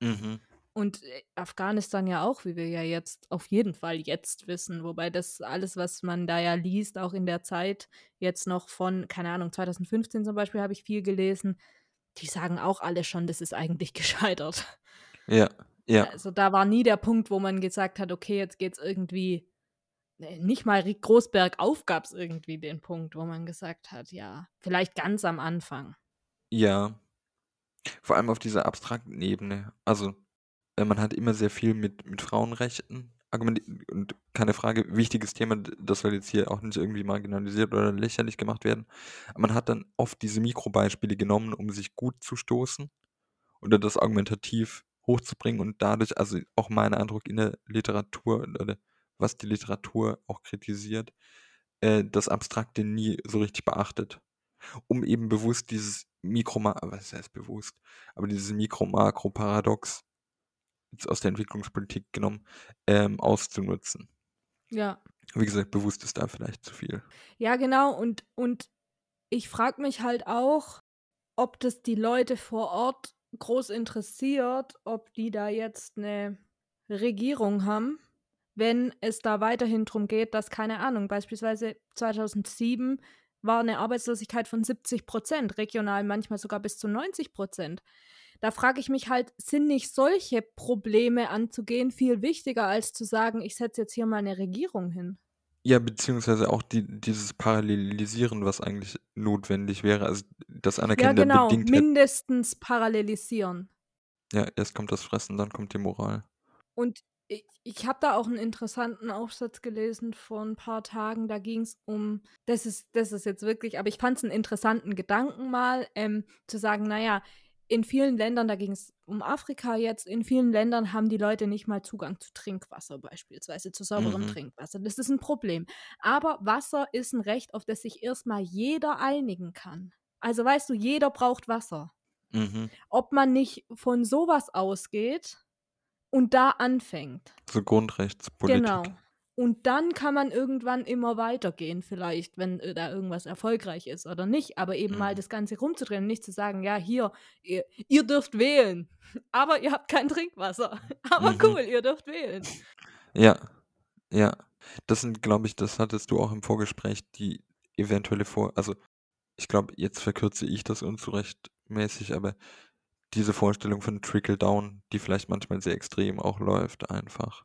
Mhm. Und äh, Afghanistan ja auch, wie wir ja jetzt auf jeden Fall jetzt wissen. Wobei das alles, was man da ja liest, auch in der Zeit jetzt noch von, keine Ahnung, 2015 zum Beispiel habe ich viel gelesen, die sagen auch alle schon, das ist eigentlich (laughs) gescheitert. Ja. Ja. Also da war nie der Punkt, wo man gesagt hat, okay, jetzt geht's irgendwie, nee, nicht mal Rick Großberg auf gab es irgendwie den Punkt, wo man gesagt hat, ja, vielleicht ganz am Anfang. Ja. Vor allem auf dieser abstrakten Ebene. Also, äh, man hat immer sehr viel mit, mit Frauenrechten argumentiert und keine Frage, wichtiges Thema, das soll jetzt hier auch nicht irgendwie marginalisiert oder lächerlich gemacht werden. Man hat dann oft diese Mikrobeispiele genommen, um sich gut zu stoßen oder das argumentativ hochzubringen und dadurch, also auch mein Eindruck in der Literatur oder was die Literatur auch kritisiert, äh, das Abstrakte nie so richtig beachtet um eben bewusst dieses Mikro, was heißt bewusst, aber dieses Mikro-Makro-Paradox aus der Entwicklungspolitik genommen, ähm, auszunutzen. Ja. Wie gesagt, bewusst ist da vielleicht zu viel. Ja, genau. Und, und ich frage mich halt auch, ob das die Leute vor Ort groß interessiert, ob die da jetzt eine Regierung haben, wenn es da weiterhin darum geht, dass, keine Ahnung, beispielsweise 2007 war eine Arbeitslosigkeit von 70 Prozent, regional manchmal sogar bis zu 90 Prozent. Da frage ich mich halt, sind nicht solche Probleme anzugehen viel wichtiger, als zu sagen, ich setze jetzt hier mal eine Regierung hin? Ja, beziehungsweise auch die, dieses Parallelisieren, was eigentlich notwendig wäre, also das Ja, Anerkennen der genau, Bedingtheit. mindestens parallelisieren. Ja, erst kommt das Fressen, dann kommt die Moral. Und ich, ich habe da auch einen interessanten Aufsatz gelesen vor ein paar Tagen. Da ging es um, das ist, das ist jetzt wirklich, aber ich fand es einen interessanten Gedanken mal, ähm, zu sagen, naja, in vielen Ländern, da ging es um Afrika jetzt, in vielen Ländern haben die Leute nicht mal Zugang zu Trinkwasser beispielsweise, zu sauberem Mhm. Trinkwasser. Das ist ein Problem. Aber Wasser ist ein Recht, auf das sich erstmal jeder einigen kann. Also weißt du, jeder braucht Wasser. Mhm. Ob man nicht von sowas ausgeht und da anfängt. So Grundrechtspolitik. Genau. Und dann kann man irgendwann immer weitergehen, vielleicht, wenn äh, da irgendwas erfolgreich ist oder nicht. Aber eben mal Mhm. das Ganze rumzudrehen und nicht zu sagen, ja, hier, ihr, ihr dürft wählen, (laughs) aber ihr habt kein Trinkwasser. (laughs) Aber Mhm. cool, ihr dürft wählen. Ja, ja. Das sind, glaube ich, das hattest du auch im Vorgespräch, die eventuelle Vor... Also, ich glaube, jetzt verkürze ich das unzurechtmäßig, aber diese Vorstellung von Trickle-Down, die vielleicht manchmal sehr extrem auch läuft, einfach.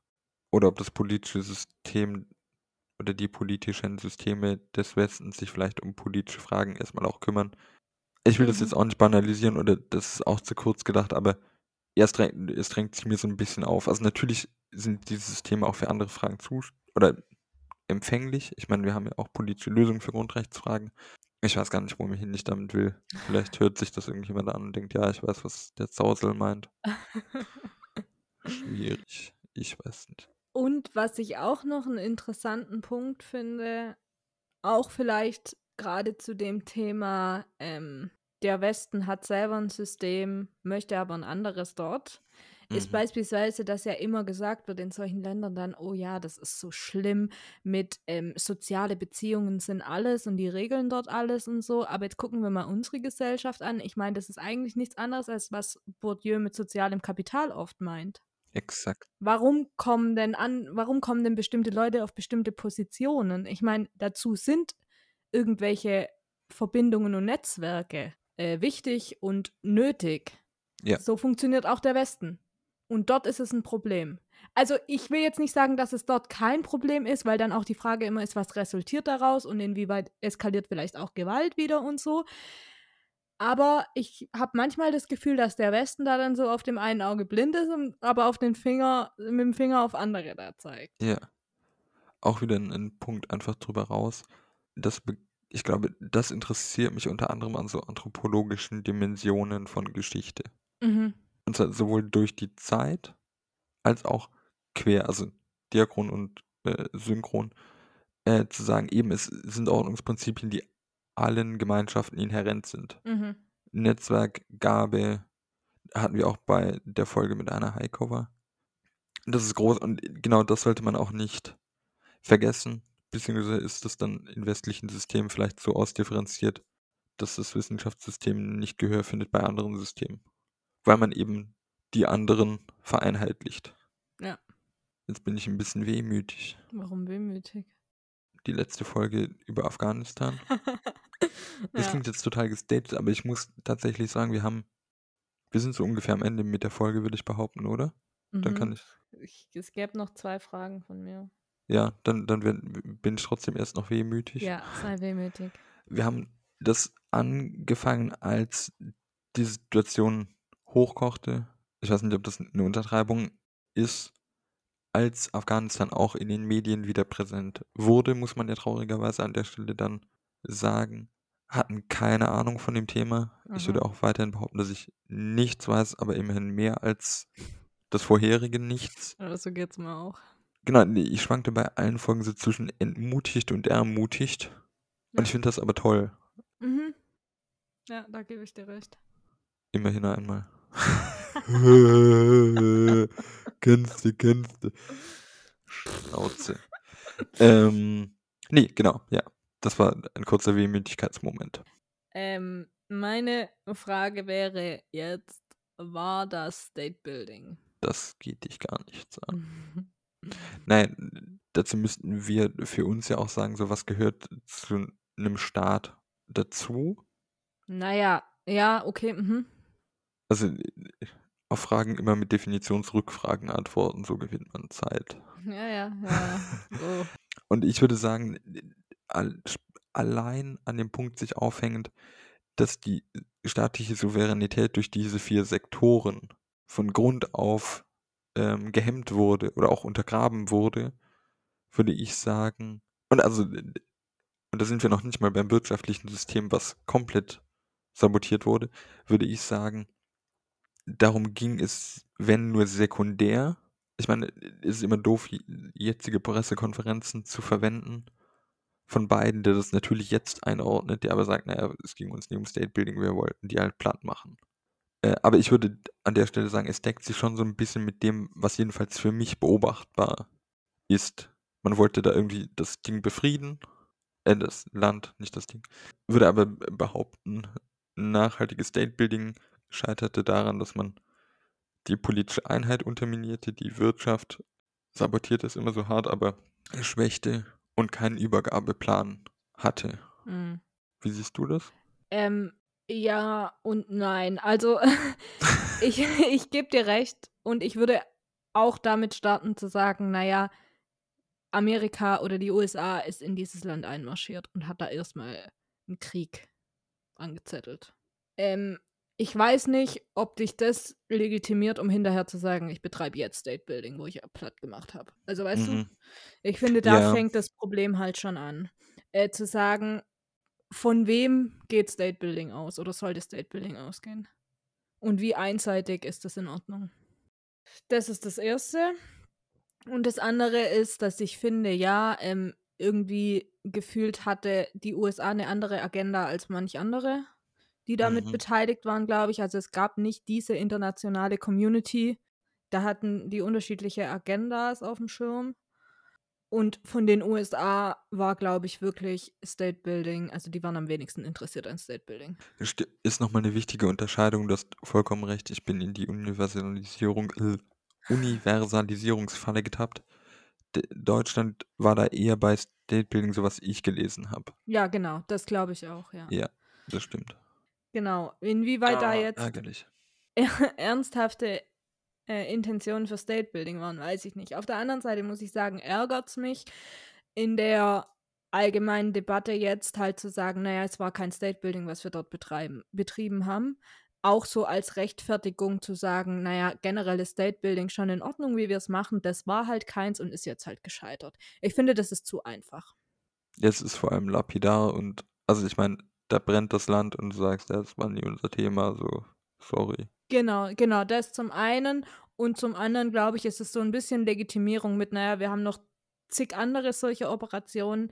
Oder ob das politische System oder die politischen Systeme des Westens sich vielleicht um politische Fragen erstmal auch kümmern. Ich will das Mhm. jetzt auch nicht banalisieren oder das ist auch zu kurz gedacht, aber erst drängt, es drängt sich mir so ein bisschen auf. Also natürlich sind diese Systeme auch für andere Fragen zu oder empfänglich. Ich meine, wir haben ja auch politische Lösungen für Grundrechtsfragen. Ich weiß gar nicht, wo hin ich damit will. Vielleicht hört sich das irgendjemand an und denkt, ja, ich weiß, was der Zausel meint. Schwierig. Ich weiß nicht. Und was ich auch noch einen interessanten Punkt finde, auch vielleicht gerade zu dem Thema, ähm, der Westen hat selber ein System, möchte aber ein anderes dort, ist Mhm. beispielsweise, dass ja immer gesagt wird in solchen Ländern dann, oh ja, das ist so schlimm mit ähm, soziale Beziehungen sind alles und die regeln dort alles und so. Aber jetzt gucken wir mal unsere Gesellschaft an. Ich meine, das ist eigentlich nichts anderes, als was Bourdieu mit sozialem Kapital oft meint. Exakt. Warum kommen denn an, warum kommen denn bestimmte Leute auf bestimmte Positionen? Ich meine, dazu sind irgendwelche Verbindungen und Netzwerke äh, wichtig und nötig. Ja. So funktioniert auch der Westen. Und dort ist es ein Problem. Also ich will jetzt nicht sagen, dass es dort kein Problem ist, weil dann auch die Frage immer ist, was resultiert daraus und inwieweit eskaliert vielleicht auch Gewalt wieder und so. Aber ich habe manchmal das Gefühl, dass der Westen da dann so auf dem einen Auge blind ist, und aber auf den Finger, mit dem Finger auf andere da zeigt. Ja. Auch wieder ein, Punkt einfach drüber raus. Das, ich glaube, das interessiert mich unter anderem an so anthropologischen Dimensionen von Geschichte. Mhm. Und zwar sowohl durch die Zeit als auch quer, also diachron und äh, synchron, äh, zu sagen, eben es sind Ordnungsprinzipien, die allen Gemeinschaften inhärent sind. Mhm. Netzwerk, Gabe, hatten wir auch bei der Folge mit Anna Highcover. Das ist groß und genau das sollte man auch nicht vergessen, beziehungsweise ist das dann in westlichen Systemen vielleicht so ausdifferenziert, dass das Wissenschaftssystem nicht Gehör findet bei anderen Systemen, weil man eben die anderen vereinheitlicht. Ja. Jetzt bin ich ein bisschen wehmütig. Warum wehmütig? Die letzte Folge über Afghanistan. (laughs) Das ja. klingt jetzt total gestaged, aber ich muss tatsächlich sagen, wir haben, wir sind so ungefähr am Ende mit der Folge, würde ich behaupten, oder? Dann kann Mhm. ich, ich. Es gäbe noch zwei Fragen von mir. ja, dann, dann bin ich trotzdem erst noch wehmütig. Ja, sei wehmütig. Wir haben das angefangen, als die Situation hochkochte. Ich weiß nicht, ob das eine Untertreibung ist, als Afghanistan auch in den Medien wieder präsent wurde, muss man ja traurigerweise an der Stelle dann sagen, hatten keine Ahnung von dem Thema. Ich würde Aha. auch weiterhin behaupten, dass ich nichts weiß, aber immerhin mehr als das vorherige nichts. Oder so geht's mir auch. Genau, nee, ich schwankte bei allen Folgen so zwischen entmutigt und ermutigt. Und Ja. ich finde das aber toll. Mhm. Ja, da gebe ich dir recht. Immerhin einmal. Kennst du, kennst du. Schnauze. ähm, nee, genau, ja. Das war ein kurzer Wehmütigkeitsmoment. Ähm, meine Frage wäre jetzt, war das State Building? Das geht dich gar nichts an. (laughs) Nein, dazu müssten wir für uns ja auch sagen, so was gehört zu einem Staat dazu. naja, ja, okay. Mhm. Also äh, auf Fragen immer mit Definitionsrückfragen antworten, so gewinnt man Zeit. Ja, (laughs) ja, ja. So. Und ich würde sagen, all, allein an dem Punkt sich aufhängend, dass die staatliche Souveränität durch diese vier Sektoren von Grund auf ähm, gehemmt wurde oder auch untergraben wurde, würde ich sagen, und also, und da sind wir noch nicht mal beim wirtschaftlichen System, was komplett sabotiert wurde, würde ich sagen, darum ging es, wenn nur sekundär. Ich meine, es ist immer doof, jetzige Pressekonferenzen zu verwenden von beiden, der das natürlich jetzt einordnet, der aber sagt, naja, es ging uns nicht um State Building, wir wollten die halt platt machen. Äh, aber ich würde an der Stelle sagen, es deckt sich schon so ein bisschen mit dem, was jedenfalls für mich beobachtbar ist. Man wollte da irgendwie das Ding befrieden, äh, das Land, nicht das Ding. Würde aber behaupten, nachhaltiges State Building scheiterte daran, dass man die politische Einheit unterminierte, die Wirtschaft sabotierte es immer so hart, aber schwächte und keinen Übergabeplan hatte. Mhm. Wie siehst du das? Ähm, ja und nein. Also (laughs) (laughs) ich, ich gebe dir recht und ich würde auch damit starten zu sagen, naja, Amerika oder die USA ist in dieses Land einmarschiert und hat da erstmal einen Krieg angezettelt. Ähm, ich weiß nicht, ob dich das legitimiert, um hinterher zu sagen, ich betreibe jetzt State Building, wo ich platt gemacht habe. Also weißt Mhm. du, ich finde, da Ja. fängt das Problem halt schon an. Äh, zu sagen, von wem geht State Building aus oder sollte State Building ausgehen? Und wie einseitig ist das in Ordnung? Das ist das Erste. Und das andere ist, dass ich finde, ja, ähm, irgendwie gefühlt hatte die USA eine andere Agenda als manch andere, die damit Mhm. beteiligt waren, glaube ich. Also es gab nicht diese internationale Community. Da hatten die unterschiedliche Agendas auf dem Schirm. Und von den USA war, glaube ich, wirklich State Building, also die waren am wenigsten interessiert an State Building. Ist nochmal eine wichtige Unterscheidung, du hast vollkommen recht, ich bin in die Universalisierung, äh, Universalisierungsfalle getappt. D Deutschland war da eher bei State Building, so was ich gelesen habe. Ja, genau, das glaube ich auch, ja. Ja, das stimmt. Genau. Inwieweit da Ah, jetzt ärgerlich. (laughs) ernsthafte äh, Intentionen für State Building waren, weiß ich nicht. Auf der anderen Seite muss ich sagen, ärgert es mich in der allgemeinen Debatte jetzt halt zu sagen, naja, es war kein State Building, was wir dort betreiben, betrieben haben. Auch so als Rechtfertigung zu sagen, naja, generelles State Building schon in Ordnung, wie wir es machen, das war halt keins und ist jetzt halt gescheitert. Ich finde, das ist zu einfach. Jetzt ist vor allem lapidar und, also ich meine, da brennt das Land und du sagst, das war nie unser Thema, so, sorry. Genau, genau, das zum einen. Und zum anderen, glaube ich, ist es so ein bisschen Legitimierung mit, naja, wir haben noch zig andere solche Operationen,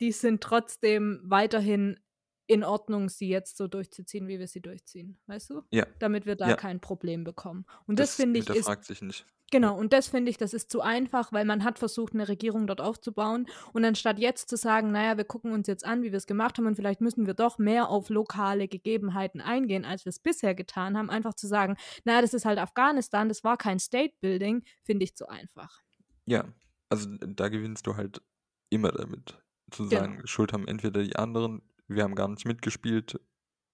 die sind trotzdem weiterhin in Ordnung, sie jetzt so durchzuziehen, wie wir sie durchziehen. Weißt du? Ja. Damit wir da Ja. kein Problem bekommen. Und das, finde ich ist sich nicht. Genau, und das finde ich, das ist zu einfach, weil man hat versucht, eine Regierung dort aufzubauen. Und anstatt jetzt zu sagen, naja, wir gucken uns jetzt an, wie wir es gemacht haben und vielleicht müssen wir doch mehr auf lokale Gegebenheiten eingehen, als wir es bisher getan haben, einfach zu sagen, naja, das ist halt Afghanistan, das war kein State Building, finde ich zu einfach. Ja, also da gewinnst du halt immer damit, zu Genau. sagen, Schuld haben entweder die anderen, wir haben gar nicht mitgespielt,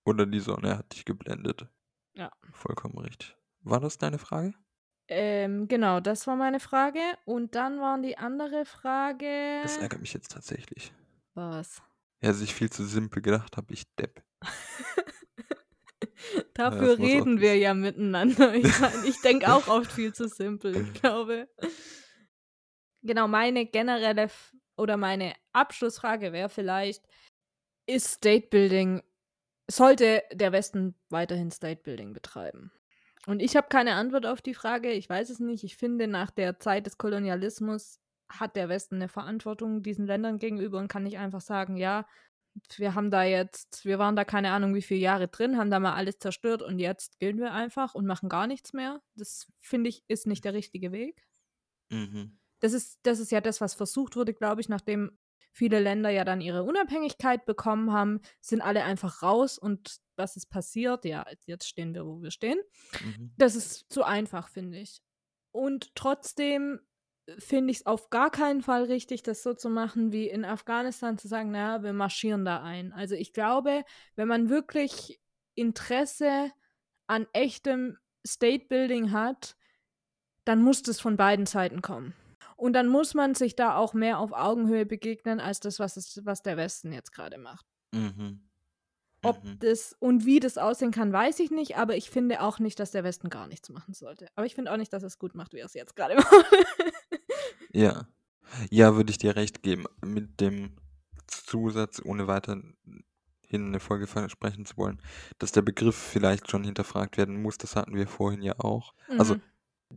oder die Sonne hat dich geblendet. Ja. Vollkommen richtig. War das deine Frage? Ähm, genau, das war meine Frage. Und dann war die andere Frage. Das ärgert mich jetzt tatsächlich. Was? Ja, sich viel zu simpel gedacht habe, ich Depp. (laughs) Dafür auch reden wir ja miteinander. (laughs) Ich, mein, ich denke auch oft viel zu simpel, ich glaube. Genau, meine generelle F oder meine Abschlussfrage wäre vielleicht, ist State Building, sollte der Westen weiterhin State Building betreiben? Und ich habe keine Antwort auf die Frage, ich weiß es nicht. Ich finde, nach der Zeit des Kolonialismus hat der Westen eine Verantwortung diesen Ländern gegenüber und kann nicht einfach sagen, ja, wir haben da jetzt, wir waren da keine Ahnung wie viele Jahre drin, haben da mal alles zerstört und jetzt gehen wir einfach und machen gar nichts mehr. Das finde ich ist nicht der richtige Weg. Mhm. Das ist, das ist ja das, was versucht wurde, glaube ich, nachdem viele Länder ja dann ihre Unabhängigkeit bekommen haben, sind alle einfach raus und was ist passiert? Ja, jetzt stehen wir, wo wir stehen. Mhm. Das ist zu einfach, finde ich. Und trotzdem finde ich es auf gar keinen Fall richtig, das so zu machen wie in Afghanistan, zu sagen, naja, wir marschieren da ein. Also ich glaube, wenn man wirklich Interesse an echtem State Building hat, dann muss das von beiden Seiten kommen. Und dann muss man sich da auch mehr auf Augenhöhe begegnen, als das, was, es, was der Westen jetzt gerade macht. Mhm. Ob Mhm. das und wie das aussehen kann, weiß ich nicht, aber ich finde auch nicht, dass der Westen gar nichts machen sollte. Aber ich finde auch nicht, dass er es gut macht, wie er es jetzt gerade (laughs) macht. Ja. Ja, würde ich dir recht geben. Mit dem Zusatz, ohne weiterhin eine Folge versprechen zu wollen, dass der Begriff vielleicht schon hinterfragt werden muss. Das hatten wir vorhin ja auch. Also Mhm.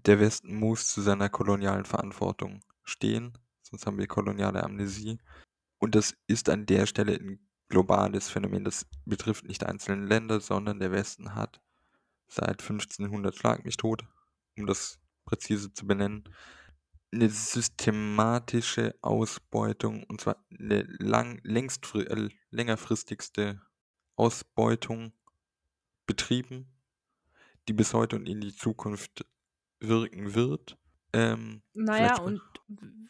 Der Westen muss zu seiner kolonialen Verantwortung stehen, sonst haben wir koloniale Amnesie. Und das ist an der Stelle ein globales Phänomen. Das betrifft nicht einzelne Länder, sondern der Westen hat seit 1500 Schlag mich tot, um das präzise zu benennen, eine systematische Ausbeutung, und zwar eine lang, längstfri äh, längerfristigste Ausbeutung betrieben, die bis heute und in die Zukunft wirken wird. Ähm, Naja, und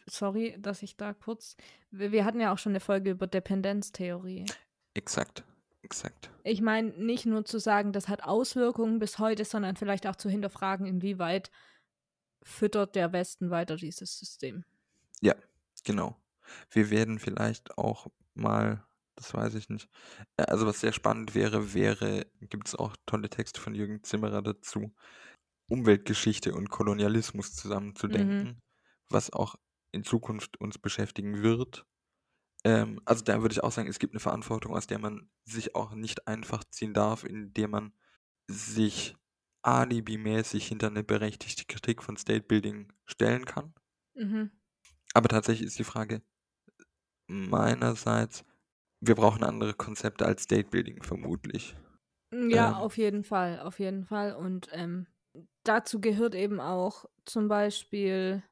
sorry, dass ich da kurz. Wir wir hatten ja auch schon eine Folge über Dependenztheorie. exakt, exakt. Ich meine, nicht nur zu sagen, das hat Auswirkungen bis heute, sondern vielleicht auch zu hinterfragen, inwieweit füttert der Westen weiter dieses System. Ja, genau. Wir werden vielleicht auch mal, das weiß ich nicht. äh, Also was sehr spannend wäre, wäre, gibt es auch tolle Texte von Jürgen Zimmerer dazu, Umweltgeschichte und Kolonialismus zusammenzudenken, was auch in Zukunft uns beschäftigen wird. Ähm, also da würde ich auch sagen, es gibt eine Verantwortung, aus der man sich auch nicht einfach ziehen darf, indem man sich alibimäßig hinter eine berechtigte Kritik von State Building stellen kann. Mhm. Aber tatsächlich ist die Frage meinerseits, wir brauchen andere Konzepte als State Building vermutlich. Ja, Ähm. auf jeden Fall, auf jeden Fall. Und ähm, dazu gehört eben auch zum Beispiel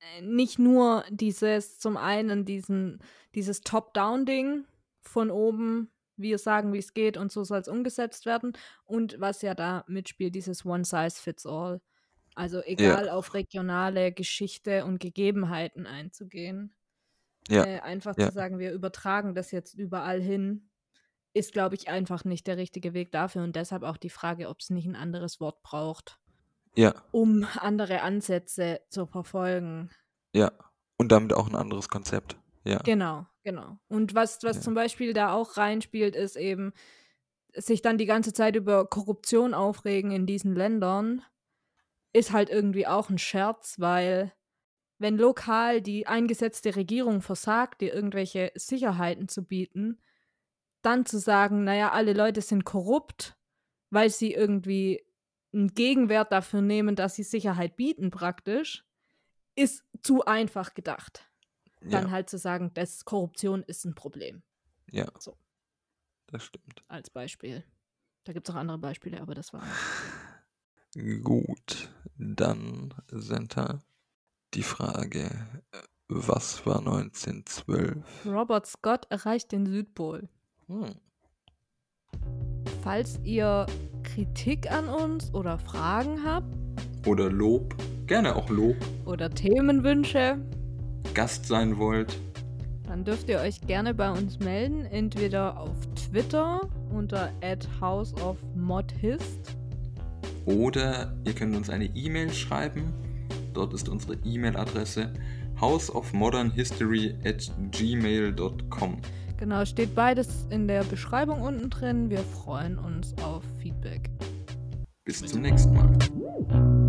äh, nicht nur dieses, zum einen diesen, dieses Top-Down-Ding von oben, wir sagen, wie es geht und so soll es umgesetzt werden. Und was ja da mitspielt, dieses One-Size-Fits-All. Also egal auf regionale Geschichte und Gegebenheiten einzugehen. Ja, Äh, einfach ja. zu sagen, wir übertragen das jetzt überall hin, ist, glaube ich, einfach nicht der richtige Weg dafür. Und deshalb auch die Frage, ob es nicht ein anderes Wort braucht, ja, um andere Ansätze zu verfolgen. ja. Und damit auch ein anderes Konzept. Ja, Genau, genau. Und was, was Ja. zum Beispiel da auch reinspielt, ist eben, sich dann die ganze Zeit über Korruption aufregen in diesen Ländern, ist halt irgendwie auch ein Scherz, weil wenn lokal die eingesetzte Regierung versagt, dir irgendwelche Sicherheiten zu bieten, dann zu sagen, naja, alle Leute sind korrupt, weil sie irgendwie einen Gegenwert dafür nehmen, dass sie Sicherheit bieten praktisch, ist zu einfach gedacht dann ja, halt zu sagen, dass Korruption ist ein Problem, ja. So. Das stimmt. als Beispiel. Da gibt es auch andere Beispiele, aber das war. (laughs) Gut, dann, Senta, die Frage, äh, was war 1912? Robert Scott erreicht den Südpol. Hm. Falls ihr Kritik an uns oder Fragen habt. Oder Lob, gerne auch Lob, oder Themenwünsche, Gast sein wollt, dann dürft ihr euch gerne bei uns melden, entweder auf Twitter unter houseofmodhist. Oder ihr könnt uns eine E-Mail schreiben. Dort ist unsere E-Mail-Adresse houseofmodernhistory at gmail.com. Genau, steht beides in der Beschreibung unten drin. Wir freuen uns auf Feedback. Bis zum nächsten Mal.